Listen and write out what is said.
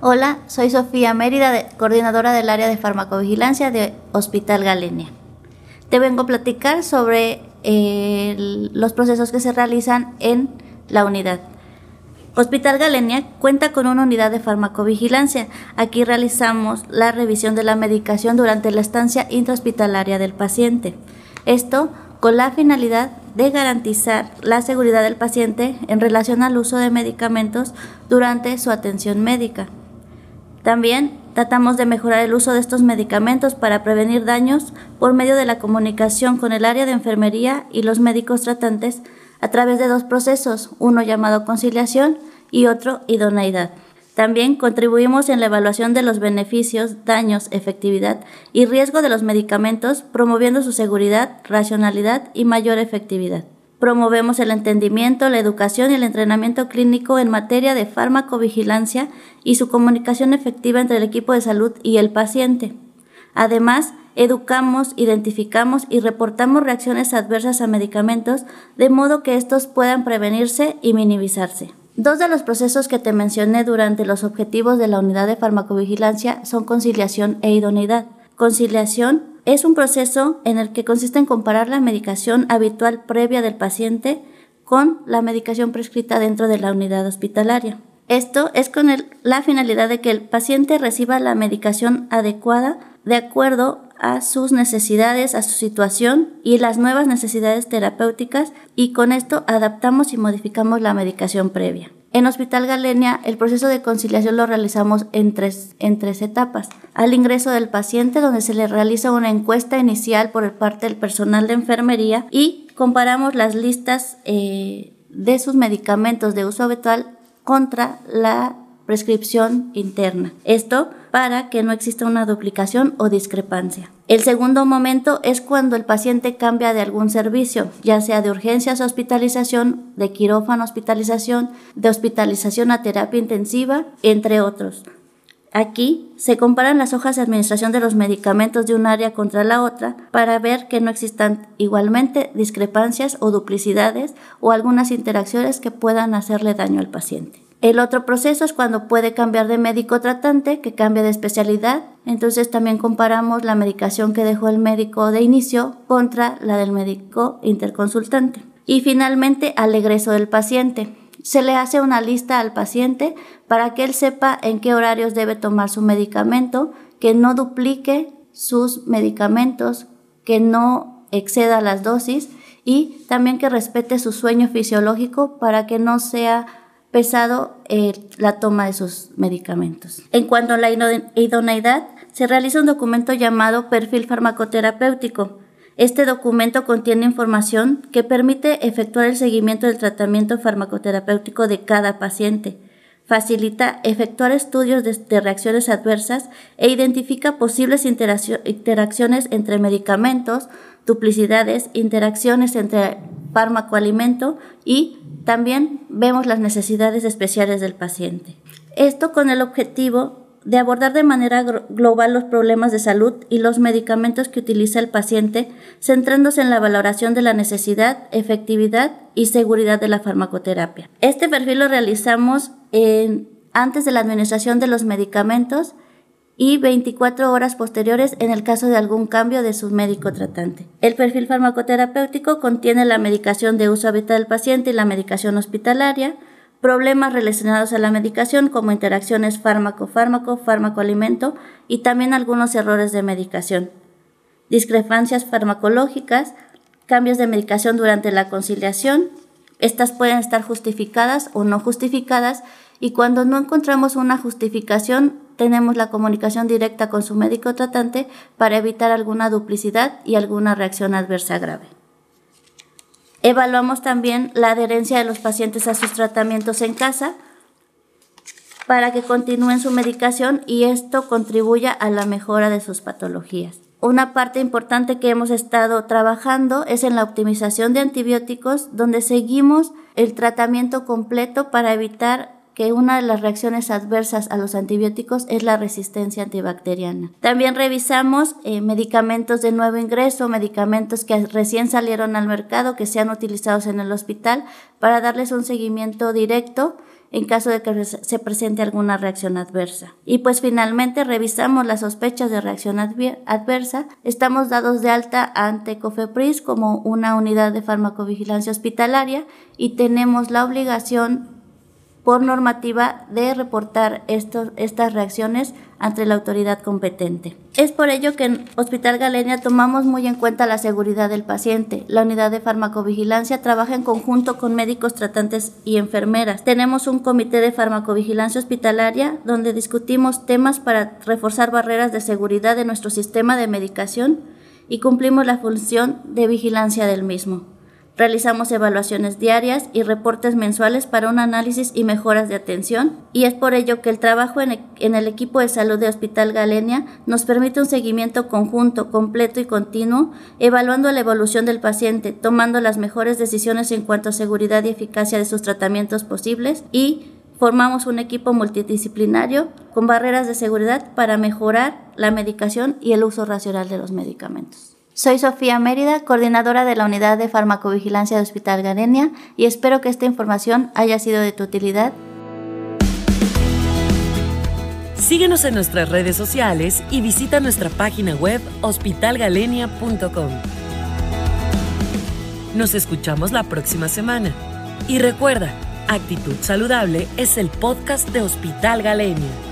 Hola, soy Sofía Mérida, coordinadora del área de farmacovigilancia de Hospital Galenia. Te vengo a platicar sobre los procesos que se realizan en la unidad. Hospital Galenia cuenta con una unidad de farmacovigilancia. Aquí realizamos la revisión de la medicación durante la estancia intrahospitalaria del paciente. Esto con la finalidad de garantizar la seguridad del paciente en relación al uso de medicamentos durante su atención médica. También tratamos de mejorar el uso de estos medicamentos para prevenir daños por medio de la comunicación con el área de enfermería y los médicos tratantes a través de dos procesos, uno llamado conciliación y otro idoneidad. También contribuimos en la evaluación de los beneficios, daños, efectividad y riesgo de los medicamentos, promoviendo su seguridad, racionalidad y mayor efectividad. Promovemos el entendimiento, la educación y el entrenamiento clínico en materia de farmacovigilancia y su comunicación efectiva entre el equipo de salud y el paciente. Además, educamos, identificamos y reportamos reacciones adversas a medicamentos de modo que estos puedan prevenirse y minimizarse. Dos de los procesos que te mencioné durante los objetivos de la unidad de farmacovigilancia son conciliación e idoneidad. Conciliación es un proceso en el que consiste en comparar la medicación habitual previa del paciente con la medicación prescrita dentro de la unidad hospitalaria. Esto es con la finalidad de que el paciente reciba la medicación adecuada de acuerdo a sus necesidades, a su situación y las nuevas necesidades terapéuticas y con esto adaptamos y modificamos la medicación previa. En Hospital Galenia, el proceso de conciliación lo realizamos en tres, en tres etapas. Al ingreso del paciente, donde se le realiza una encuesta inicial por parte del personal de enfermería y comparamos las listas eh, de sus medicamentos de uso habitual contra la prescripción interna. Esto para que no exista una duplicación o discrepancia. El segundo momento es cuando el paciente cambia de algún servicio, ya sea de urgencias a hospitalización, de quirófano a hospitalización, de hospitalización a terapia intensiva, entre otros. Aquí se comparan las hojas de administración de los medicamentos de un área contra la otra para ver que no existan igualmente discrepancias o duplicidades o algunas interacciones que puedan hacerle daño al paciente. El otro proceso es cuando puede cambiar de médico tratante, que cambia de especialidad. Entonces también comparamos la medicación que dejó el médico de inicio contra la del médico interconsultante. Y finalmente al egreso del paciente. Se le hace una lista al paciente para que él sepa en qué horarios debe tomar su medicamento, que no duplique sus medicamentos, que no exceda las dosis y también que respete su sueño fisiológico para que no sea pesado eh, la toma de sus medicamentos. En cuanto a la idoneidad, se realiza un documento llamado perfil farmacoterapéutico. Este documento contiene información que permite efectuar el seguimiento del tratamiento farmacoterapéutico de cada paciente, facilita efectuar estudios de, reacciones adversas e identifica posibles interacciones entre medicamentos, duplicidades, interacciones entre fármaco-alimento y también vemos las necesidades especiales del paciente. Esto con el objetivo de abordar de manera global los problemas de salud y los medicamentos que utiliza el paciente, centrándose en la valoración de la necesidad, efectividad y seguridad de la farmacoterapia. Este perfil lo realizamos antes de la administración de los medicamentos y 24 horas posteriores en el caso de algún cambio de su médico tratante. El perfil farmacoterapéutico contiene la medicación de uso habitual del paciente y la medicación hospitalaria, problemas relacionados a la medicación como interacciones fármaco-fármaco, fármaco-alimento y también algunos errores de medicación, discrepancias farmacológicas, cambios de medicación durante la conciliación, estas pueden estar justificadas o no justificadas y cuando no encontramos una justificación tenemos la comunicación directa con su médico tratante para evitar alguna duplicidad y alguna reacción adversa grave. Evaluamos también la adherencia de los pacientes a sus tratamientos en casa. para que continúen su medicación y esto contribuya a la mejora de sus patologías. Una parte importante que hemos estado trabajando es en la optimización de antibióticos, donde seguimos el tratamiento completo para evitar que una de las reacciones adversas a los antibióticos es la resistencia antibacteriana. También revisamos eh, medicamentos de nuevo ingreso, medicamentos que recién salieron al mercado, que sean utilizados en el hospital, para darles un seguimiento directo en caso de que se presente alguna reacción adversa. Y pues finalmente revisamos las sospechas de reacción adversa. Estamos dados de alta ante COFEPRIS como una unidad de farmacovigilancia hospitalaria y tenemos la obligación por normativa de reportar estas reacciones ante la autoridad competente. Es por ello que en Hospital Galenia tomamos muy en cuenta la seguridad del paciente. La unidad de farmacovigilancia trabaja en conjunto con médicos tratantes y enfermeras. Tenemos un comité de farmacovigilancia hospitalaria donde discutimos temas para reforzar barreras de seguridad de nuestro sistema de medicación y cumplimos la función de vigilancia del mismo. Realizamos evaluaciones diarias y reportes mensuales para un análisis y mejoras de atención y es por ello que el trabajo en, el equipo de salud de Hospital Galenia nos permite un seguimiento conjunto, completo y continuo, evaluando la evolución del paciente, tomando las mejores decisiones en cuanto a seguridad y eficacia de sus tratamientos posibles y formamos un equipo multidisciplinario con barreras de seguridad para mejorar la medicación y el uso racional de los medicamentos. Soy Sofía Mérida, coordinadora de la Unidad de Farmacovigilancia de Hospital Garenia, y espero que esta información haya sido de tu utilidad. Síguenos en nuestras redes sociales y visita nuestra página web hospitalgalenia.com. Nos escuchamos la próxima semana. Y recuerda, Actitud Saludable es el podcast de Hospital Galenia.